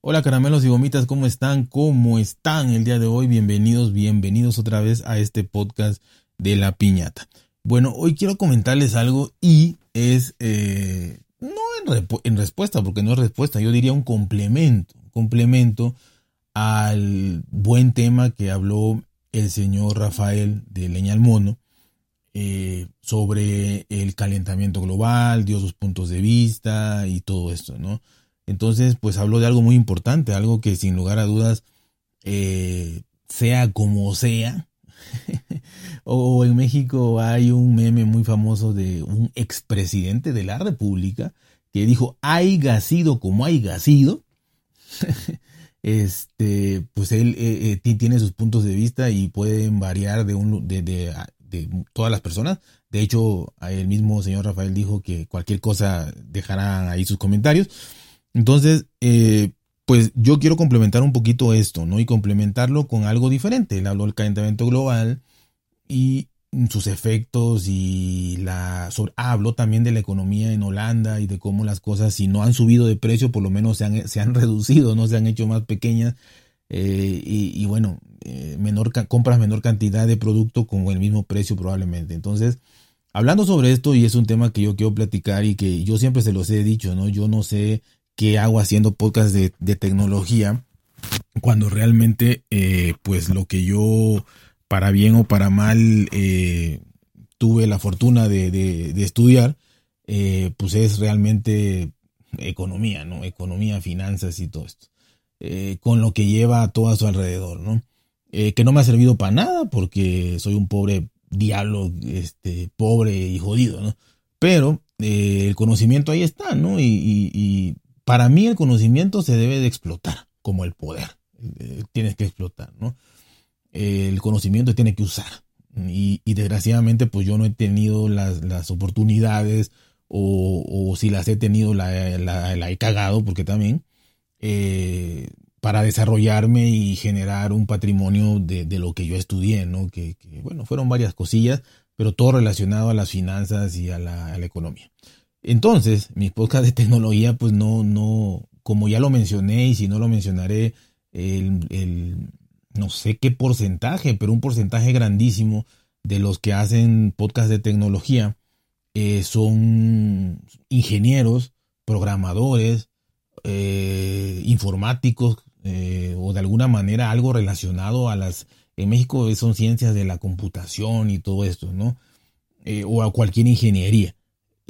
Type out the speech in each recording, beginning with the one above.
Hola caramelos y gomitas, ¿cómo están? ¿Cómo están el día de hoy? Bienvenidos, bienvenidos otra vez a este podcast de la piñata. Bueno, hoy quiero comentarles algo y es, eh, no en, respuesta, porque no es respuesta, yo diría un complemento, complemento al buen tema que habló el señor Rafael de Leña al Mono eh, sobre el calentamiento global, dio sus puntos de vista y todo esto, ¿no? Entonces, pues habló de algo muy importante, algo que sin lugar a dudas, eh, sea como sea, o en México hay un meme muy famoso de un expresidente de la República que dijo, hay sido como hay sido. este, pues él eh, tiene sus puntos de vista y pueden variar de, un, de, de, de, todas las personas. De hecho, el mismo señor Rafael dijo que cualquier cosa dejará ahí sus comentarios. Entonces, eh, pues yo quiero complementar un poquito esto, ¿no? Y complementarlo con algo diferente. Él habló del calentamiento global y sus efectos y la ah, habló también de la economía en Holanda y de cómo las cosas si no han subido de precio por lo menos se han, se han reducido no se han hecho más pequeñas eh, y, bueno eh, menor compras menor cantidad de producto con el mismo precio probablemente. Entonces hablando sobre esto y es un tema que yo quiero platicar y que yo siempre se los he dicho no yo no sé qué hago haciendo podcast de, tecnología cuando realmente eh, pues lo que yo para bien o para mal tuve la fortuna de, estudiar eh, pues es realmente economía no economía finanzas y todo esto con lo que lleva a todo a su alrededor no que no me ha servido para nada porque soy un pobre diablo este pobre y jodido no pero el conocimiento ahí está no y para mí el conocimiento se debe de explotar, como el poder. Eh, tienes que explotar, ¿no? El conocimiento tiene que usar. Y, desgraciadamente, pues yo no he tenido las, oportunidades o, si las he tenido, la, he cagado, porque también, eh, para desarrollarme y generar un patrimonio de, lo que yo estudié, ¿no? Que, bueno, fueron varias cosillas, pero todo relacionado a las finanzas y a la, economía. Entonces, mi podcast de tecnología, pues no, no, como ya lo mencioné y si no lo mencionaré, el, no sé qué porcentaje, pero un porcentaje grandísimo de los que hacen podcast de tecnología eh, son ingenieros, programadores, eh, informáticos eh, o de alguna manera algo relacionado a las... En México son ciencias de la computación y todo esto, ¿no? o a cualquier ingeniería.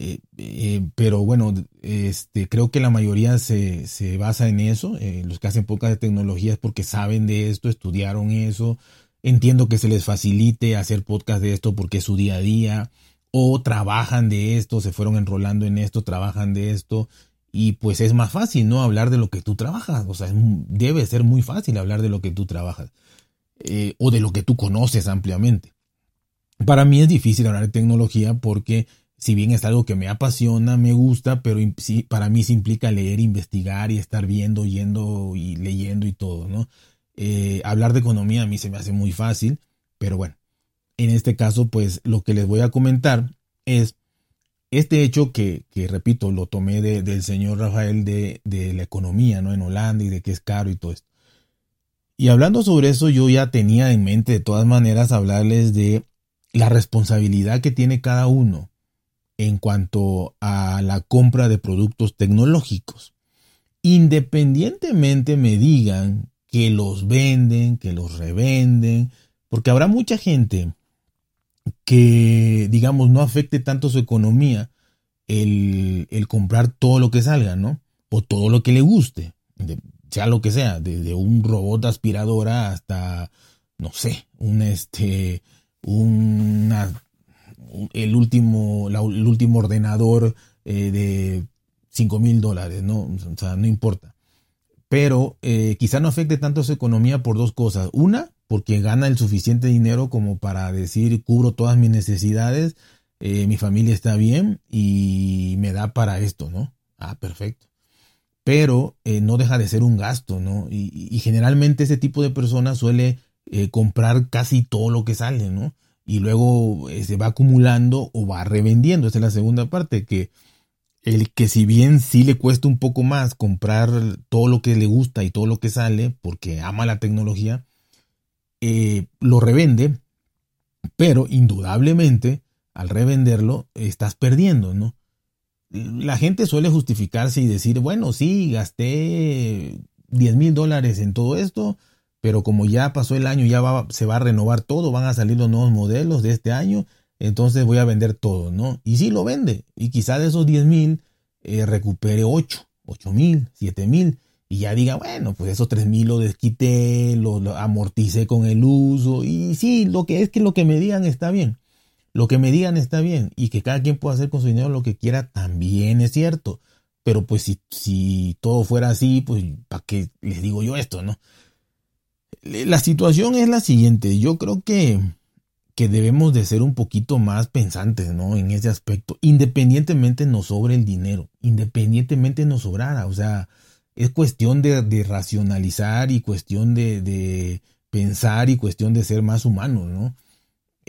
Eh, eh, pero bueno, este, creo que la mayoría se, basa en eso. Eh, los que hacen pocas de tecnología porque saben de esto, estudiaron eso. Entiendo que se les facilite hacer podcast de esto porque es su día a día. O trabajan de esto, se fueron enrolando en esto, trabajan de esto. Y pues es más fácil, ¿no? Hablar de lo que tú trabajas. O sea, debe ser muy fácil hablar de lo que tú trabajas. o de lo que tú conoces ampliamente. Para mí es difícil hablar de tecnología porque si bien es algo que me apasiona, me gusta, pero sí, para mí se implica leer, investigar y estar viendo, yendo y leyendo y todo, ¿no? Eh, hablar de economía a mí se me hace muy fácil, pero bueno, en este caso, pues lo que les voy a comentar es este hecho que, que repito, lo tomé del señor Rafael de, de la economía, ¿no? En Holanda y de que es caro y todo esto. Y hablando sobre eso, yo ya tenía en mente de todas maneras hablarles de la responsabilidad que tiene cada uno en cuanto a la compra de productos tecnológicos. Independientemente me digan que los venden, que los revenden, porque habrá mucha gente que, digamos, no afecte tanto su economía el, comprar todo lo que salga, ¿no? O todo lo que le guste, sea lo que sea, desde un robot aspiradora hasta, no sé, un, este, una el último, el último ordenador eh, de 5 mil dólares, ¿no? O sea, no importa. Pero eh, quizá no afecte tanto su economía por dos cosas. Una, porque gana el suficiente dinero como para decir cubro todas mis necesidades, eh, mi familia está bien y me da para esto, ¿no? Ah, perfecto. Pero no deja de ser un gasto, ¿no? Y, generalmente ese tipo de personas suele comprar casi todo lo que sale, ¿no? y luego eh, se va acumulando o va revendiendo. Esa es la segunda parte, que el que si bien sí le cuesta un poco más comprar todo lo que le gusta y todo lo que sale, porque ama la tecnología, eh, lo revende, pero indudablemente al revenderlo estás perdiendo, ¿no? La gente suele justificarse y decir, bueno, sí, gasté 10 mil dólares en todo esto, pero como ya pasó el año, ya se va a renovar todo, van a salir los nuevos modelos de este año, entonces voy a vender todo, ¿no? Y sí lo vende, y quizá de esos 10 mil eh, recupere 8, 8 mil, 7 mil, y ya diga, bueno, pues esos 3 mil lo desquité, lo, lo, amorticé con el uso, y sí, lo que es que lo que me digan está bien, lo que me digan está bien, y que cada quien pueda hacer con su dinero lo que quiera también es cierto, pero pues si, si todo fuera así, pues ¿para qué les digo yo esto, no? La situación es la siguiente, yo creo que, que debemos de ser un poquito más pensantes, ¿no? En ese aspecto, independientemente nos sobre el dinero, independientemente nos sobrara, o sea, es cuestión de, racionalizar y cuestión de, pensar y cuestión de ser más humanos, ¿no?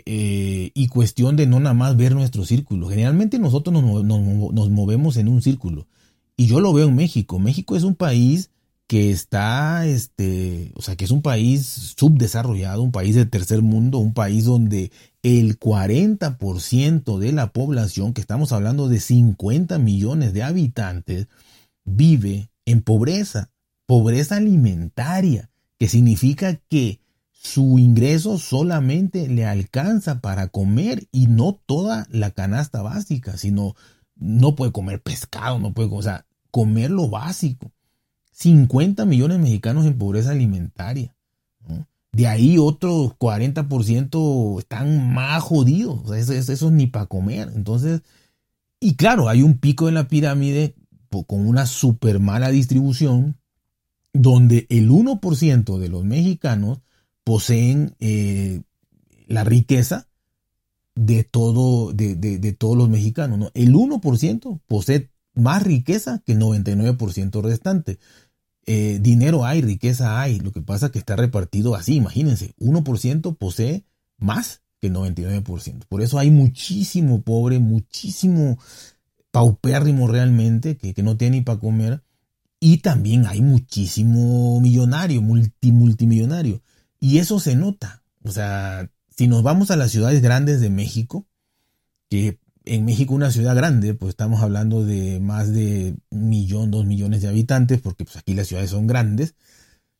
Eh, y cuestión de no nada más ver nuestro círculo. Generalmente nosotros nos, nos, nos movemos en un círculo. Y yo lo veo en México. México es un país que está, este, o sea, que es un país subdesarrollado, un país de tercer mundo, un país donde el 40% de la población, que estamos hablando de 50 millones de habitantes, vive en pobreza, pobreza alimentaria, que significa que su ingreso solamente le alcanza para comer y no toda la canasta básica, sino no puede comer pescado, no puede, o sea, comer lo básico. 50 millones de mexicanos en pobreza alimentaria. De ahí otros 40% están más jodidos. eso, eso, ni para comer. Entonces, y claro, hay un pico en la pirámide con una súper mala distribución, donde el 1% de los mexicanos poseen eh, la riqueza de, todo, de, de, todos los mexicanos. ¿no? El 1% posee más riqueza que el 99% restante. Eh, dinero hay, riqueza hay, lo que pasa es que está repartido así, imagínense, 1% posee más que el 99%. Por eso hay muchísimo pobre, muchísimo paupérrimo realmente, que, que no tiene ni para comer, y también hay muchísimo millonario, multi, multimillonario. Y eso se nota. O sea, si nos vamos a las ciudades grandes de México, que en México una ciudad grande, pues estamos hablando de más de un millón, dos millones de habitantes, porque pues aquí las ciudades son grandes.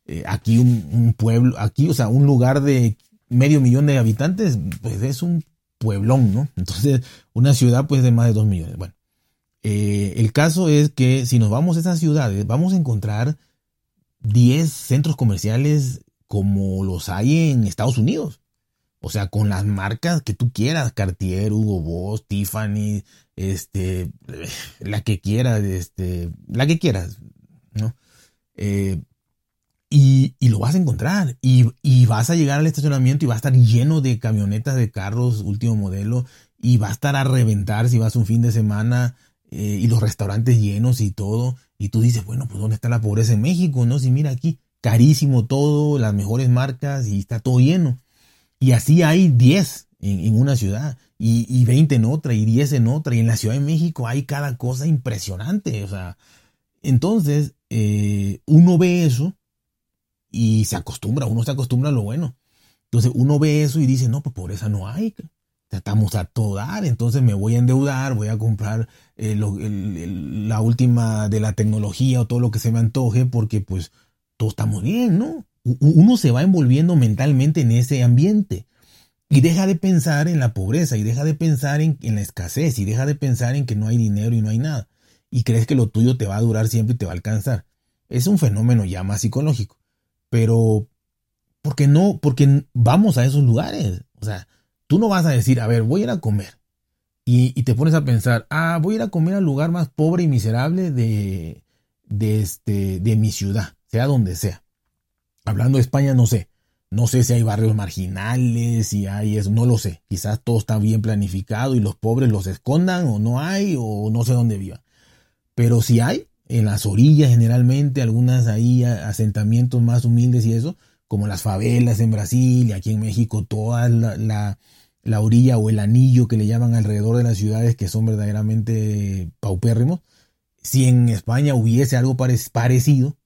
Eh, aquí un, pueblo, aquí, o sea, un lugar de medio millón de habitantes, pues es un pueblón, ¿no? Entonces, una ciudad pues de más de dos millones. Bueno, eh, el caso es que si nos vamos a esas ciudades, vamos a encontrar 10 centros comerciales como los hay en Estados Unidos. O sea, con las marcas que tú quieras, Cartier, Hugo Boss, Tiffany, este, la que quieras, este, la que quieras, ¿no? Eh, y, lo vas a encontrar. Y, y, vas a llegar al estacionamiento y va a estar lleno de camionetas de carros último modelo. Y va a estar a reventar si vas un fin de semana. Eh, y los restaurantes llenos y todo. Y tú dices, bueno, pues ¿dónde está la pobreza en México? No, si mira aquí, carísimo todo, las mejores marcas y está todo lleno. Y así hay 10 en, una ciudad, y, y, 20 en otra, y 10 en otra, y en la Ciudad de México hay cada cosa impresionante. O sea, entonces eh, uno ve eso y se acostumbra, uno se acostumbra a lo bueno. Entonces uno ve eso y dice, no, pues pobreza no hay. Estamos a todo dar, entonces me voy a endeudar, voy a comprar eh, la última de la tecnología o todo lo que se me antoje porque pues todo está muy bien, ¿no? uno se va envolviendo mentalmente en ese ambiente y deja de pensar en la pobreza y deja de pensar en, la escasez y deja de pensar en que no hay dinero y no hay nada y crees que lo tuyo te va a durar siempre y te va a alcanzar. Es un fenómeno ya más psicológico, pero ¿por qué no? Porque vamos a esos lugares. O sea, tú no vas a decir, a ver, voy a ir a comer. Y, te pones a pensar, ah, voy a ir a comer al lugar más pobre y miserable de, de, este, de mi ciudad, sea donde sea. Hablando de España, no sé. No sé si hay barrios marginales, si hay eso, no lo sé. Quizás todo está bien planificado y los pobres los escondan o no hay o no sé dónde vivan. Pero si hay, en las orillas generalmente, algunas ahí asentamientos más humildes y eso, como las favelas en Brasil y aquí en México, toda la, la orilla o el anillo que le llaman alrededor de las ciudades que son verdaderamente paupérrimos. Si en España hubiese algo parecido,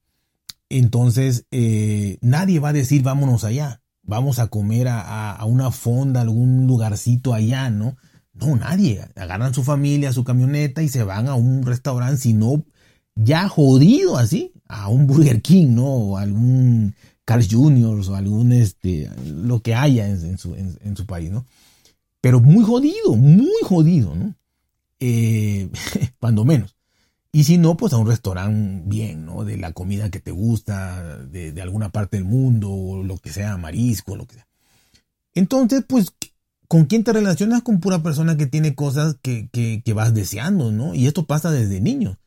entonces eh, nadie va a decir vámonos allá, vamos a comer a, una fonda, algún lugarcito allá, ¿no? No, nadie. Agarran su familia, su camioneta y se van a un restaurante, si no ya jodido así, a un Burger King, ¿no? O algún Carl Jr. o algún, este, lo que haya en, su, en, su, país, ¿no? Pero muy jodido, muy jodido, ¿no? Eh, cuando menos. Y si no, pues a un restaurante bien, ¿no? De la comida que te gusta, de, alguna parte del mundo, o lo que sea, marisco, lo que sea. Entonces, pues, ¿con quién te relacionas? Con pura persona que tiene cosas que, que, vas deseando, ¿no? Y esto pasa desde niño.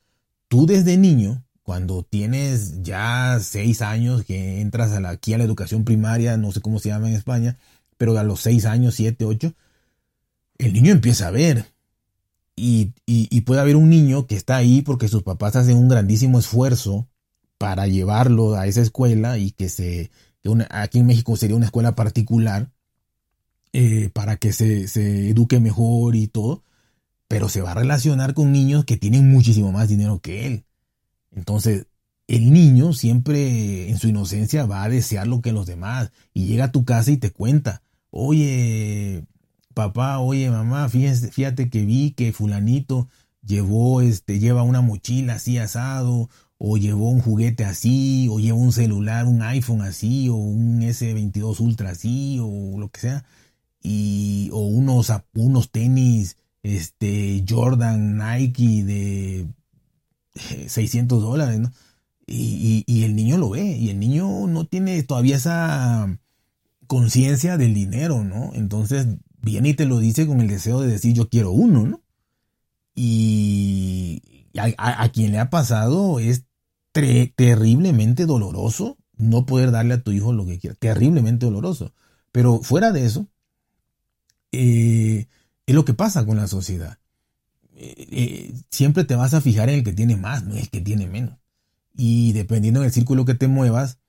Tú desde niño, cuando tienes ya seis años, que entras a la, aquí a la educación primaria, no sé cómo se llama en España, pero a los seis años, siete, ocho, el niño empieza a ver y, puede haber un niño que está ahí porque sus papás hacen un grandísimo esfuerzo para llevarlo a esa escuela y que se, aquí en México sería una escuela particular eh, para que se, se eduque mejor y todo, pero se va a relacionar con niños que tienen muchísimo más dinero que él. Entonces, el niño siempre en su inocencia va a desear lo que los demás y llega a tu casa y te cuenta, oye, papá, oye mamá, fíjate, fíjate que vi que fulanito llevó, este, lleva una mochila así asado, o llevó un juguete así, o llevó un celular, un iPhone así, o un S22 Ultra así, o lo que sea, y, o unos, unos tenis, este, Jordan, Nike de 600 dólares, ¿no? Y, y, el niño lo ve, y el niño no tiene todavía esa conciencia del dinero, ¿no? Entonces viene y te lo dice con el deseo de decir yo quiero uno, ¿no? Y a, quien le ha pasado es terriblemente doloroso no poder darle a tu hijo lo que quiera, terriblemente doloroso. Pero fuera de eso, eh, es lo que pasa con la sociedad. Eh, eh, siempre te vas a fijar en el que tiene más, no el que tiene menos. Y dependiendo del círculo que te muevas,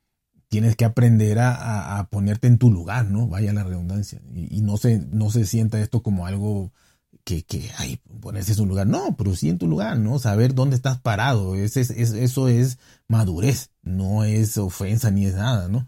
tienes que aprender a, ponerte en tu lugar, ¿no? Vaya la redundancia. Y, no, se, no se sienta esto como algo que, que ay, ponerse en su lugar. No, pero sí en tu lugar, ¿no? Saber dónde estás parado. Es, eso es madurez, no es ofensa ni es nada, ¿no?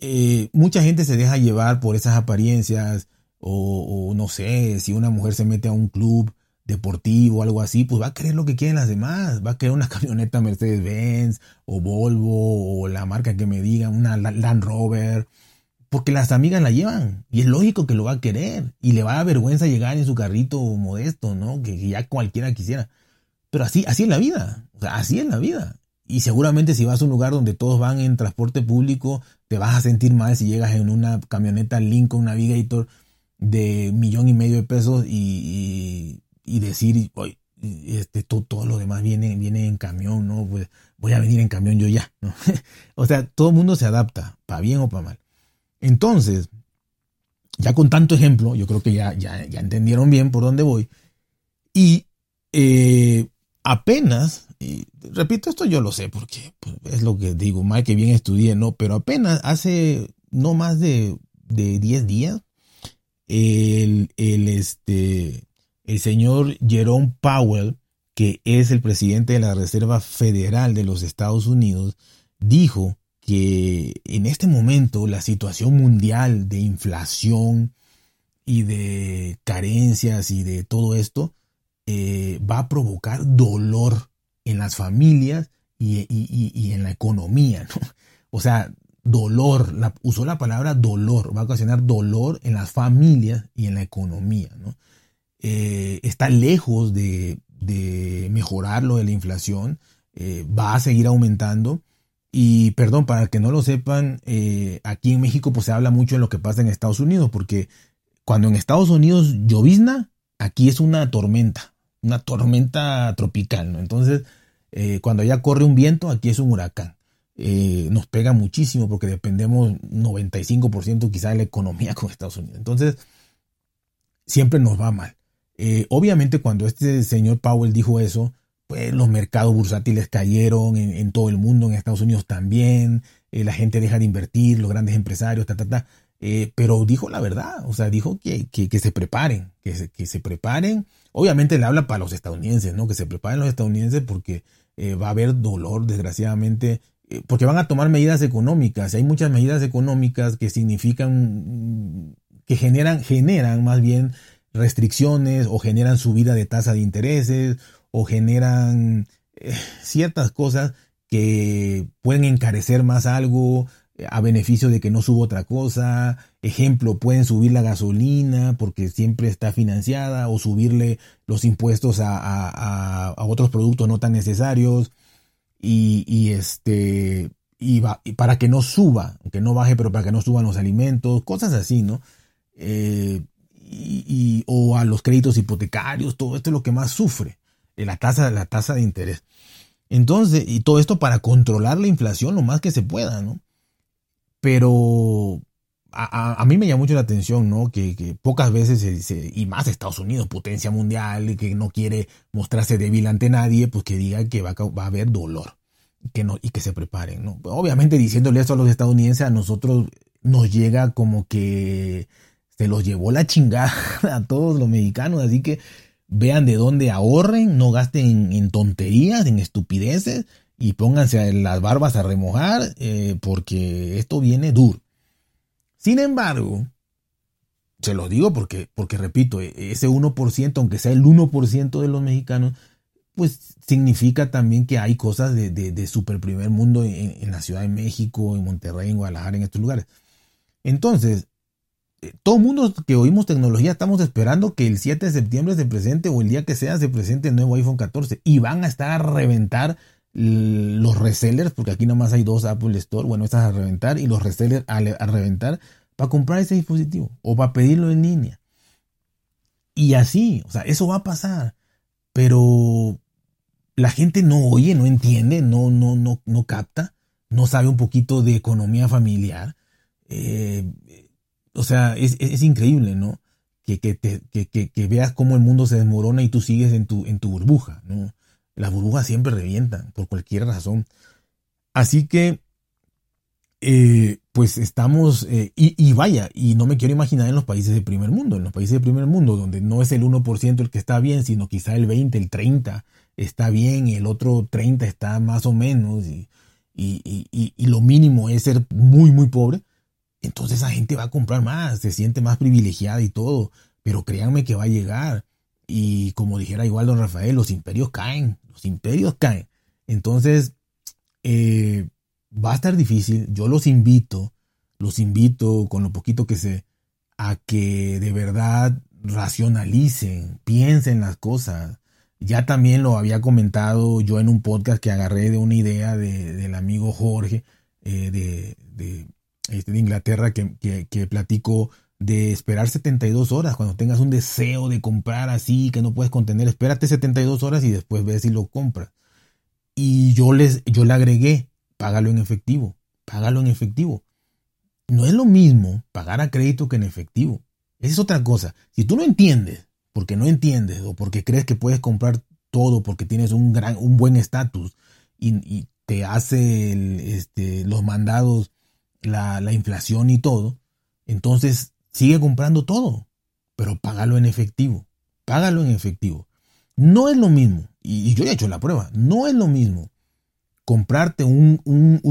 Eh, mucha gente se deja llevar por esas apariencias o, no sé, si una mujer se mete a un club deportivo algo así, pues va a querer lo que quieren las demás. Va a querer una camioneta Mercedes-Benz o Volvo o la marca que me digan, una Land Rover. Porque las amigas la llevan y es lógico que lo va a querer y le va a dar vergüenza llegar en su carrito modesto, ¿no? Que, ya cualquiera quisiera. Pero así, así es la vida, o sea, así es la vida. Y seguramente si vas a un lugar donde todos van en transporte público, te vas a sentir mal si llegas en una camioneta Lincoln Navigator de millón y medio de pesos y decir, hoy este, todo, todo, lo demás viene, viene en camión, ¿no? Pues voy a venir en camión yo ya, o sea, todo el mundo se adapta, para bien o para mal. Entonces, ya con tanto ejemplo, yo creo que ya, ya, ya entendieron bien por dónde voy. Y eh, apenas, y repito, esto yo lo sé porque pues, es lo que digo, mal que bien estudié, ¿no? Pero apenas hace no más de, de 10 días, el, el, este, el señor Jerome Powell, que es el presidente de la Reserva Federal de los Estados Unidos, dijo que en este momento la situación mundial de inflación y de carencias y de todo esto eh, va a provocar dolor en las familias y, en la economía. O sea, dolor, usó la palabra dolor, va a ocasionar dolor en las familias y en la economía. ¿no? Eh, está lejos de, mejorar lo de la inflación, eh, va a seguir aumentando. Y perdón, para que no lo sepan, eh, aquí en México pues se habla mucho de lo que pasa en Estados Unidos, porque cuando en Estados Unidos llovizna, aquí es una tormenta, una tormenta tropical. Entonces, cuando ya corre un viento, aquí es un huracán. nos pega muchísimo porque dependemos 95% quizá de la economía con Estados Unidos. Entonces, siempre nos va mal. Eh, obviamente cuando este señor Powell dijo eso, pues los mercados bursátiles cayeron en, todo el mundo, en Estados Unidos también, eh, la gente deja de invertir, los grandes empresarios, ta, ta, ta. eh, pero dijo la verdad, o sea, dijo que, que, se preparen, que se, que se preparen. Obviamente le habla para los estadounidenses, ¿no? Que se preparen los estadounidenses porque va a haber dolor, desgraciadamente, porque van a tomar medidas económicas. Hay muchas medidas económicas que significan, que generan, generan más bien restricciones o generan subida de tasa de intereses o generan ciertas cosas que pueden encarecer más algo, a beneficio de que no suba otra cosa. Ejemplo, pueden subir la gasolina porque siempre está financiada o subirle los impuestos a, otros productos no tan necesarios. Y, este, y, para que no suba, que no baje, pero para que no suban los alimentos, cosas así, ¿no? Eh, o a los créditos hipotecarios, todo esto es lo que más sufre, eh, la tasa, la tasa de interés. Entonces, y todo esto para controlar la inflación lo más que se pueda, ¿no? Pero a, mí me llama mucho la atención, ¿no? Que, pocas veces, se, y más Estados Unidos, potencia mundial, que no quiere mostrarse débil ante nadie, pues que diga que va, a haber dolor que no, y que se preparen, ¿no? Obviamente diciéndole esto a los estadounidenses, a nosotros nos llega como que se los llevó la chingada a todos los mexicanos, así que vean de dónde ahorren, no gasten en tonterías, en estupideces, y pónganse las barbas a remojar eh, porque esto viene duro. Sin embargo, se lo digo porque, porque repito, e, ese 1%, aunque sea el 1% de los mexicanos, pues significa también que hay cosas de, de, super primer mundo en, la Ciudad de México, en Monterrey, en Guadalajara, en estos lugares. Entonces, todo el mundo que oímos tecnología estamos esperando que el 7 de septiembre se presente o el día que sea se presente el nuevo iPhone 14 y van a estar a reventar los resellers, porque aquí nomás hay dos Apple Store, bueno, estas a reventar y los resellers a, reventar para comprar ese dispositivo o para pedirlo en línea. Y así, o sea, eso va a pasar, pero la gente no oye, no entiende, no, no, no, no capta, no sabe un poquito de economía familiar. Eh, o sea, es, increíble, ¿no? Que, que, que, que, veas cómo el mundo se desmorona y tú sigues en tu, en tu burbuja, ¿no? Las burbujas siempre revientan por cualquier razón. Así que, eh, pues estamos, eh, y, vaya, y no me quiero imaginar en los países de primer mundo, en los países de primer mundo, donde no es el 1% el que está bien, sino quizá el 20, el 30 está bien, y el otro 30 está más o menos, y, y lo mínimo es ser muy, muy pobre. Entonces esa gente va a comprar más, se siente más privilegiada y todo, pero créanme que va a llegar. Y como dijera igual don Rafael, los imperios caen, los imperios caen. Entonces, eh, va a estar difícil. Yo los invito, los invito con lo poquito que sé, a que de verdad racionalicen, piensen las cosas. Ya también lo había comentado yo en un podcast que agarré de una idea del amigo Jorge eh, de, de, este, de, Inglaterra que, que, platicó de esperar 72 horas. Cuando tengas un deseo de comprar así que no puedes contener, espérate 72 horas y después ves si lo compras. Y yo, les, yo le agregué, págalo en efectivo, págalo en efectivo. No es lo mismo pagar a crédito que en efectivo. Esa es otra cosa. Si tú no entiendes, porque no entiendes o porque crees que puedes comprar todo porque tienes un, gran, un buen estatus y, te hace este, los mandados, la, la inflación y todo, entonces Sigue comprando todo, pero págalo en efectivo. Págalo en efectivo. No es lo mismo, y, yo he hecho la prueba, no es lo mismo comprarte un,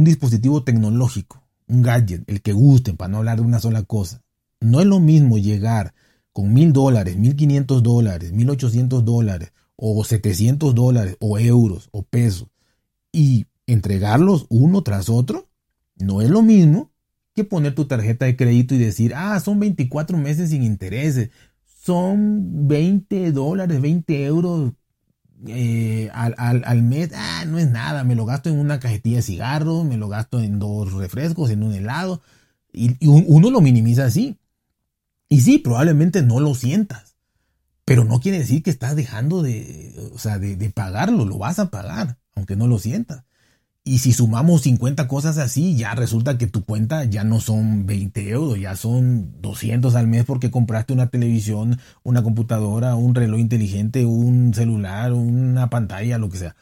dispositivo tecnológico, un gadget, el que guste, para no hablar de una sola cosa. No es lo mismo llegar con mil dólares, mil quinientos dólares, mil ochocientos dólares, o setecientos dólares, o euros, o pesos, y entregarlos uno tras otro. No es lo mismo que poner tu tarjeta de crédito y decir, ah, son 24 meses sin intereses, son 20 dólares, 20 euros eh, al, mes, ah, no es nada, me lo gasto en una cajetilla de cigarros, me lo gasto en dos refrescos, en un helado, y, uno lo minimiza así. Y sí, probablemente no lo sientas, pero no quiere decir que estás dejando de, o sea, de, de pagarlo, lo vas a pagar, aunque no lo sientas. Y si sumamos 50 cosas así, ya resulta que tu cuenta ya no son 20 euros, ya son 200 al mes porque compraste una televisión, una computadora, un reloj inteligente, un celular, una pantalla, lo que sea.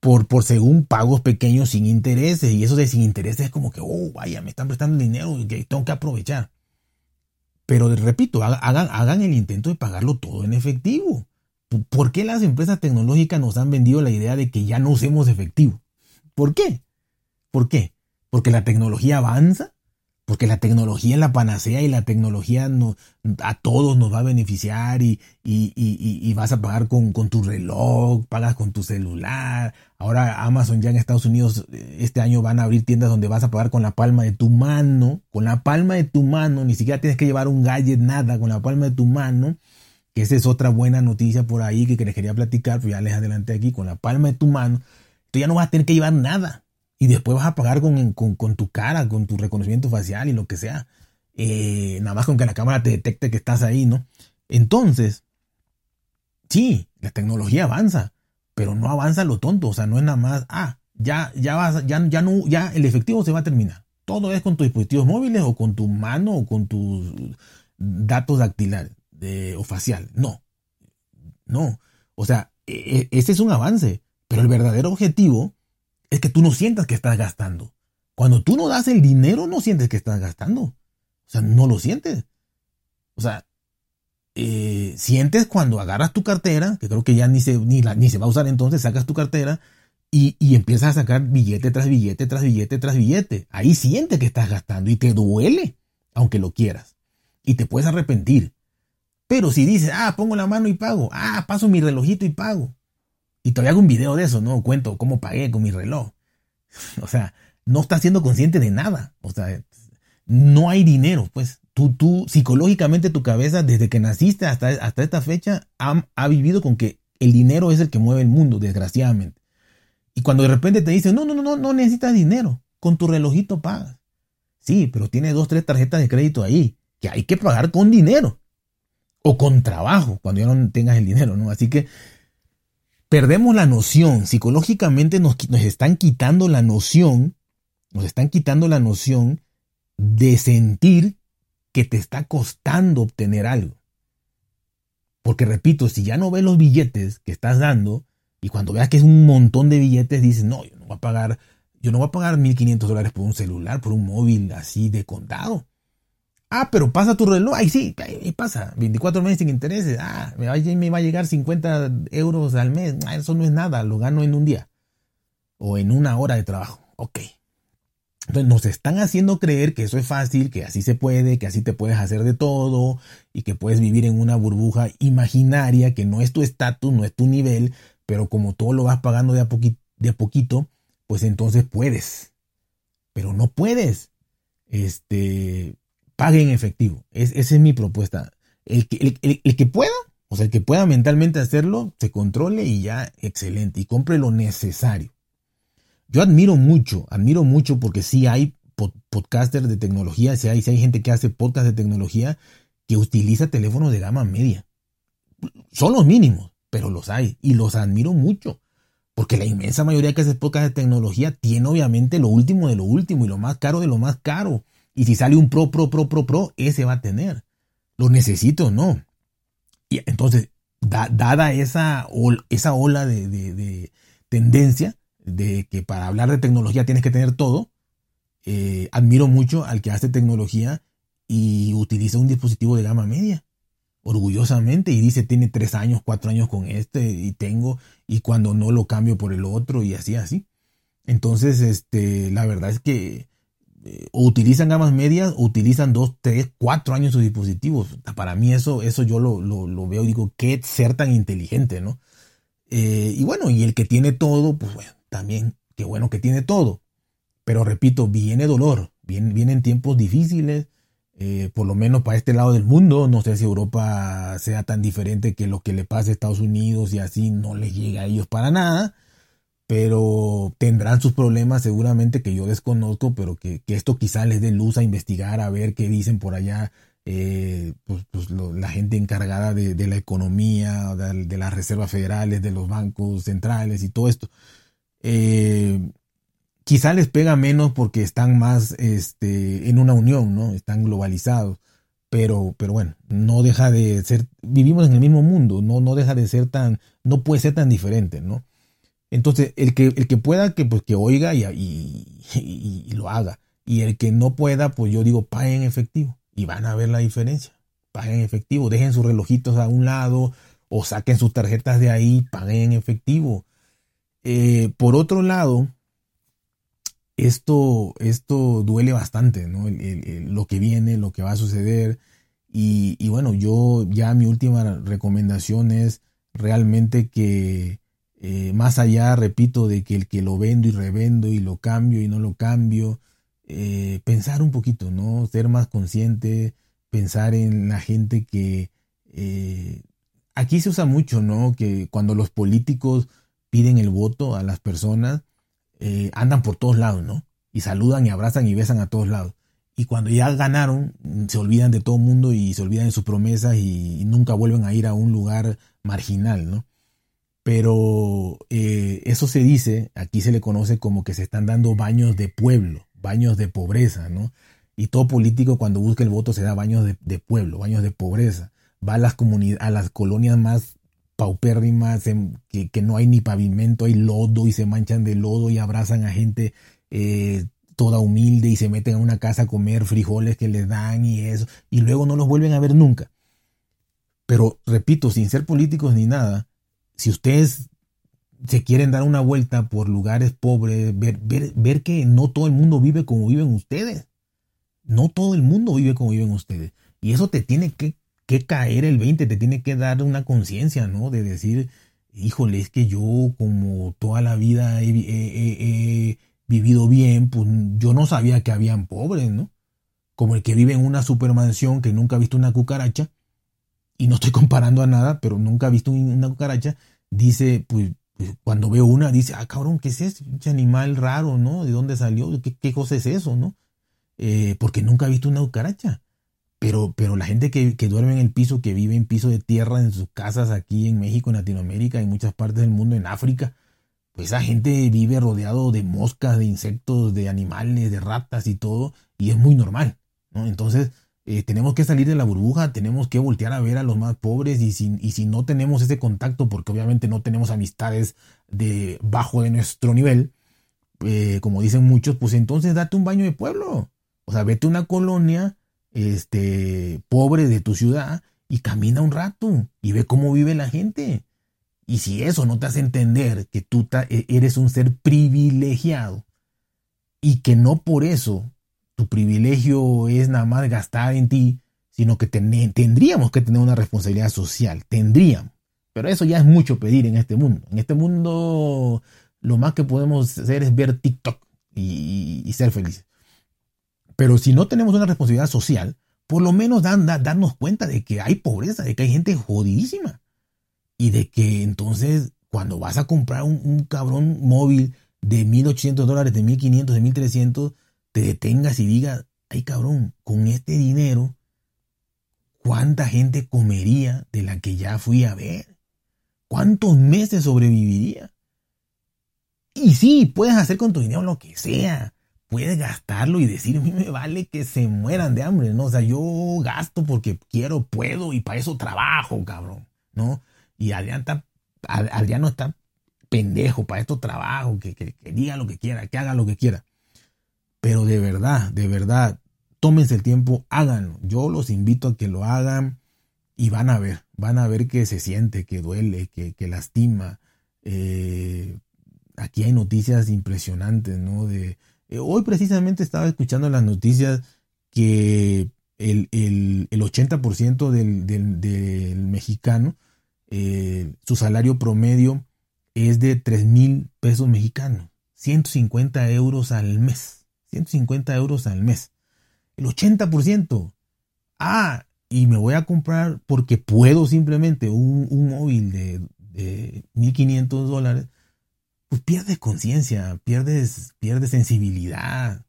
por, por según pagos pequeños sin intereses. Y eso de sin intereses es como que, oh, vaya, me están prestando dinero tengo que aprovechar. Pero repito, hagan, hagan el intento de pagarlo todo en efectivo. ¿Por qué las empresas tecnológicas nos han vendido la idea de que ya no usemos efectivo? ¿Por qué? ¿Por qué? Porque la tecnología avanza porque la tecnología es la panacea y la tecnología no, a todos nos va a beneficiar y, y, y, y vas a pagar con, con, tu reloj, pagas con tu celular. Ahora Amazon ya en Estados Unidos eh, este año van a abrir tiendas donde vas a pagar con la palma de tu mano, con la palma de tu mano, ni siquiera tienes que llevar un gadget, nada, con la palma de tu mano. Que esa es otra buena noticia por ahí que les quería platicar, pero ya les adelanté aquí, con la palma de tu mano. Tú ya no vas a tener que llevar nada y después vas a pagar con, con, tu cara, con tu reconocimiento facial y lo que sea. Eh, nada más con que la cámara te detecte que estás ahí, ¿no? Entonces, sí, la tecnología avanza, pero no avanza lo tonto, o sea, no es nada más, ah, ya, ya vas, ya, ya no, ya el efectivo se va a terminar. Todo es con tus dispositivos móviles o con tu mano o con tus datos dactilares o facial. No, no. O sea, e, e, ese es un avance, pero el verdadero objetivo es que tú no sientas que estás gastando. Cuando tú no das el dinero, no sientes que estás gastando. O sea, no lo sientes. O sea, eh, sientes cuando agarras tu cartera, que creo que ya ni se, ni, ni se va a usar entonces, sacas tu cartera y, y, empiezas a sacar billete tras billete, tras billete, tras billete. Ahí sientes que estás gastando y te duele, aunque lo quieras. Y te puedes arrepentir. Pero si dices, ah, pongo la mano y pago, ah, paso mi relojito y pago, y todavía hago un video de eso, ¿no? Cuento cómo pagué con mi reloj. O sea, no estás siendo consciente de nada. O sea, no hay dinero, pues. Tú, tú, psicológicamente tu cabeza, desde que naciste hasta, hasta esta fecha, ha, ha vivido con que el dinero es el que mueve el mundo, desgraciadamente. Y cuando de repente te dicen, no, no, no, no, no necesitas dinero, con tu relojito pagas. Sí, pero tiene dos, tres tarjetas de crédito ahí, que hay que pagar con dinero. O con trabajo, cuando ya no tengas el dinero, ¿no? Así que perdemos la noción, psicológicamente nos, nos, están quitando la noción, nos están quitando la noción de sentir que te está costando obtener algo. Porque repito, si ya no ves los billetes que estás dando y cuando veas que es un montón de billetes dices, no, yo no voy a pagar, yo no voy a pagar 1.500 dólares por un celular, por un móvil así de contado. Ah, pero pasa tu reloj. Ahí sí, ahí pasa. 24 meses sin intereses. Ah, me va, a llegar 50 euros al mes. Ah, eso no es nada, lo gano en un día. O en una hora de trabajo. Ok. Entonces nos están haciendo creer que eso es fácil, que así se puede, que así te puedes hacer de todo y que puedes vivir en una burbuja imaginaria que no es tu estatus, no es tu nivel, pero como todo lo vas pagando de a poquito, pues entonces puedes. Pero no puedes. Este, pague en efectivo. esa es mi propuesta. El que, el, que pueda, o sea, el que pueda mentalmente hacerlo, se controle y ya, excelente. Y compre lo necesario. Yo admiro mucho, admiro mucho porque sí hay podcasters de tecnología, si hay, si hay gente que hace podcast de tecnología que utiliza teléfonos de gama media. Son los mínimos, pero los hay y los admiro mucho. Porque la inmensa mayoría que hace podcast de tecnología tiene obviamente lo último de lo último y lo más caro de lo más caro. Y si sale un pro, pro, pro, pro, pro, ese va a tener. ¿Lo necesito no? Y entonces, dada esa, esa ola de, tendencia de que para hablar de tecnología tienes que tener todo, eh, admiro mucho al que hace tecnología y utiliza un dispositivo de gama media orgullosamente y dice tiene tres años, cuatro años con este y tengo y cuando no lo cambio por el otro y así, así. Entonces, este, la verdad es que o utilizan gamas medias o utilizan dos, tres, cuatro años sus dispositivos. Para mí eso, eso yo lo, lo, veo digo, qué ser tan inteligente, ¿no? Eh, y bueno, y el que tiene todo, pues bueno, también, qué bueno que tiene todo. Pero repito, viene dolor, vienen, vienen tiempos difíciles, eh, por lo menos para este lado del mundo. No sé si Europa sea tan diferente que lo que le pasa a Estados Unidos y así no les llega a ellos para nada pero tendrán sus problemas seguramente que yo desconozco, pero que, esto quizá les dé luz a investigar, a ver qué dicen por allá eh, pues, pues la gente encargada de, la economía, de, las reservas federales, de los bancos centrales y todo esto. Eh, quizá les pega menos porque están más este, en una unión, ¿no? Están globalizados. Pero, pero bueno, no deja de ser, vivimos en el mismo mundo, no, no deja de ser tan, no puede ser tan diferente, ¿no? Entonces, el que, el que pueda, que, pues, que oiga y, y, lo haga. Y el que no pueda, pues yo digo, paguen en efectivo. Y van a ver la diferencia. Paguen en efectivo. Dejen sus relojitos a un lado o saquen sus tarjetas de ahí, paguen en efectivo. Eh, por otro lado, esto, esto duele bastante, ¿no? lo que viene, lo que va a suceder. Y, y, bueno, yo ya mi última recomendación es realmente que eh, más allá, repito, de que el que lo vendo y revendo y lo cambio y no lo cambio, eh, pensar un poquito, ¿no? Ser más consciente, pensar en la gente que... Eh, aquí se usa mucho, ¿no? Que cuando los políticos piden el voto a las personas, andan por todos lados, ¿no? Y saludan y abrazan y besan a todos lados. Y cuando ya ganaron, se olvidan de todo el mundo y se olvidan de sus promesas y nunca vuelven a ir a un lugar marginal, ¿no? Pero eh, eso se dice, aquí se le conoce como que se están dando baños de pueblo, baños de pobreza, ¿no? Y todo político cuando busca el voto se da baños de, pueblo, baños de pobreza. Va a las, a las colonias más paupérrimas, que, que, no hay ni pavimento, hay lodo y se manchan de lodo y abrazan a gente eh, toda humilde y se meten a una casa a comer frijoles que les dan y eso, y luego no los vuelven a ver nunca. Pero repito, sin ser políticos ni nada, si ustedes se quieren dar una vuelta por lugares pobres, ver, ver, que no todo el mundo vive como viven ustedes. No todo el mundo vive como viven ustedes. Y eso te tiene que, caer el 20, te tiene que dar una conciencia, ¿no? De decir, híjole, es que yo como toda la vida he, vivido bien, pues yo no sabía que habían pobres, ¿no? Como el que vive en una supermansión que nunca ha visto una cucaracha y no estoy comparando a nada, pero nunca he visto una cucaracha, dice, pues, pues, cuando veo una, dice, ah, cabrón, ¿qué es ese animal raro, no? ¿De dónde salió? ¿Qué, cosa es eso, no? Eh, porque nunca he visto una cucaracha. Pero, pero la gente que, que, duerme en el piso, que vive en piso de tierra en sus casas aquí en México, en Latinoamérica, en muchas partes del mundo, en África, pues esa gente vive rodeado de moscas, de insectos, de animales, de ratas y todo, y es muy normal, ¿no? Entonces, eh, tenemos que salir de la burbuja, tenemos que voltear a ver a los más pobres y si, y si no tenemos ese contacto, porque obviamente no tenemos amistades de bajo de nuestro nivel, eh, como dicen muchos, pues entonces date un baño de pueblo. O sea, vete a una colonia este, pobre de tu ciudad y camina un rato y ve cómo vive la gente. Y si eso no te hace entender que tú e, eres un ser privilegiado y que no por eso tu privilegio es nada más gastar en ti, sino que tendríamos que tener una responsabilidad social, tendríamos. Pero eso ya es mucho pedir en este mundo. En este mundo lo más que podemos hacer es ver TikTok y, ser felices. Pero si no tenemos una responsabilidad social, por lo menos dan, darnos cuenta de que hay pobreza, de que hay gente jodidísima. Y de que entonces cuando vas a comprar un, cabrón móvil de 1.800 dólares, de 1.500, de 1.300, te detengas y digas, ay cabrón, con este dinero, ¿cuánta gente comería de la que ya fui a ver? ¿Cuántos meses sobreviviría? Y sí, puedes hacer con tu dinero lo que sea. Puedes gastarlo y decir, a mí me vale que se mueran de hambre, ¿no? O sea, yo gasto porque quiero, puedo y para eso trabajo, cabrón, ¿no? Y Adrián está, no está pendejo, para esto trabajo, que, que diga lo que quiera, que haga lo que quiera. Pero de verdad, de verdad, tómense el tiempo, háganlo. Yo los invito a que lo hagan y van a ver, van a ver que se siente, que duele, que, lastima. Eh, aquí hay noticias impresionantes, ¿no? De, eh, hoy precisamente estaba escuchando las noticias que el, 80% del, mexicano, eh, su salario promedio es de 3 mil pesos mexicanos, 150 euros al mes. 150 euros al mes. El 80%. Ah, y me voy a comprar porque puedo simplemente un, móvil de, de 1.500 dólares. Pues pierdes conciencia, pierdes, pierdes sensibilidad.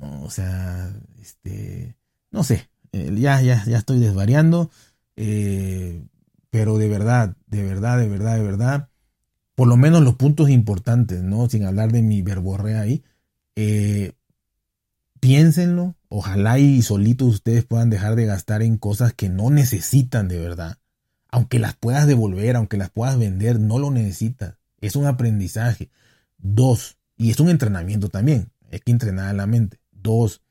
O sea, este, no sé, eh, ya, ya, ya estoy desvariando. Eh, pero de verdad, de verdad, de verdad, de verdad, por lo menos los puntos importantes, ¿no? Sin hablar de mi verborrea ahí, eh, piénsenlo, ojalá y solitos ustedes puedan dejar de gastar en cosas que no necesitan de verdad. Aunque las puedas devolver, aunque las puedas vender, no lo necesitas. es un aprendizaje. Dos, y es un entrenamiento también, hay que entrenar a la mente. Dos,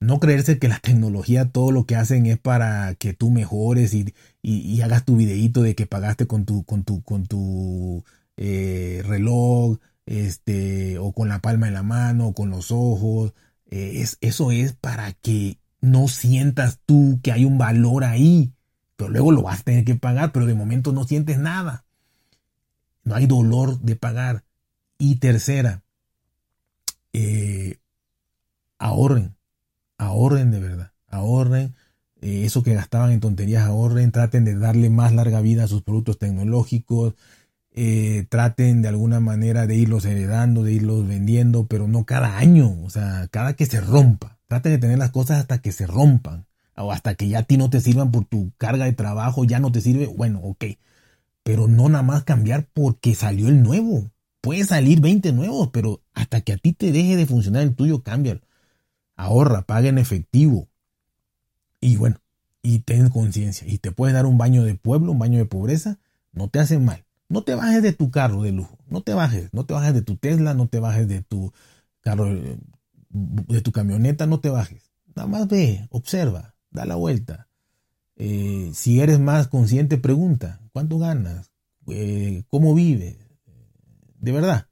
no creerse que la tecnología todo lo que hacen es para que tú mejores y, hagas tu videíto de que pagaste con tu, con tu, con tu eh, reloj, este, o con la palma de la mano, o con los ojos. Eh, es, eso es para que no sientas tú que hay un valor ahí, pero luego lo vas a tener que pagar, pero de momento no sientes nada. No hay dolor de pagar. Y tercera, eh, ahorren ahorren de verdad, ahorren. Eh, eso que gastaban en tonterías, ahorren, traten de darle más larga vida a sus productos tecnológicos, eh, traten de alguna manera de irlos heredando, de irlos vendiendo, pero no cada año, o sea, cada que se rompa. Traten de tener las cosas hasta que se rompan, o hasta que ya a ti no te sirvan por tu carga de trabajo, ya no te sirve, bueno, ok. Pero no nada más cambiar porque salió el nuevo. Puede salir 20 nuevos, pero hasta que a ti te deje de funcionar el tuyo, cámbialo ahorra, paga en efectivo. Y bueno, y ten conciencia. Y te puedes dar un baño de pueblo, un baño de pobreza, no te hace mal. No te bajes de tu carro de lujo, no te bajes, no te bajes de tu Tesla, no te bajes de tu carro, de tu camioneta, no te bajes. Nada más ve, observa, da la vuelta. Eh, si eres más consciente, pregunta, ¿cuánto ganas? Eh, ¿Cómo vives? De verdad,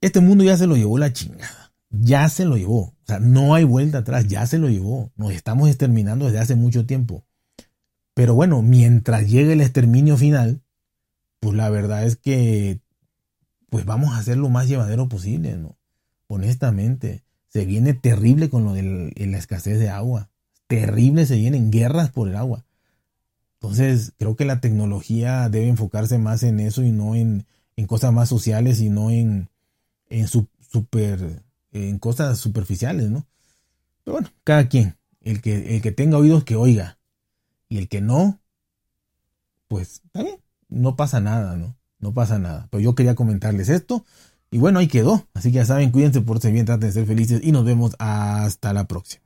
este mundo ya se lo llevó la chingada, ya se lo llevó no hay vuelta atrás, ya se lo llevó. Nos estamos exterminando desde hace mucho tiempo. Pero bueno, mientras llegue el exterminio final, pues la verdad es que pues vamos a hacer lo más llevadero posible, ¿no? Honestamente, se viene terrible con lo de la escasez de agua. Terrible se vienen guerras por el agua. Entonces, creo que la tecnología debe enfocarse más en eso y no en, cosas más sociales y no en, en su, super en cosas superficiales, ¿no? Pero bueno, cada quien. El que, el que tenga oídos que oiga. Y el que no, pues está bien. No pasa nada, ¿no? No pasa nada. Pero yo quería comentarles esto. Y bueno, ahí quedó. Así que ya saben, cuídense, por ser bien, traten de ser felices y nos vemos hasta la próxima.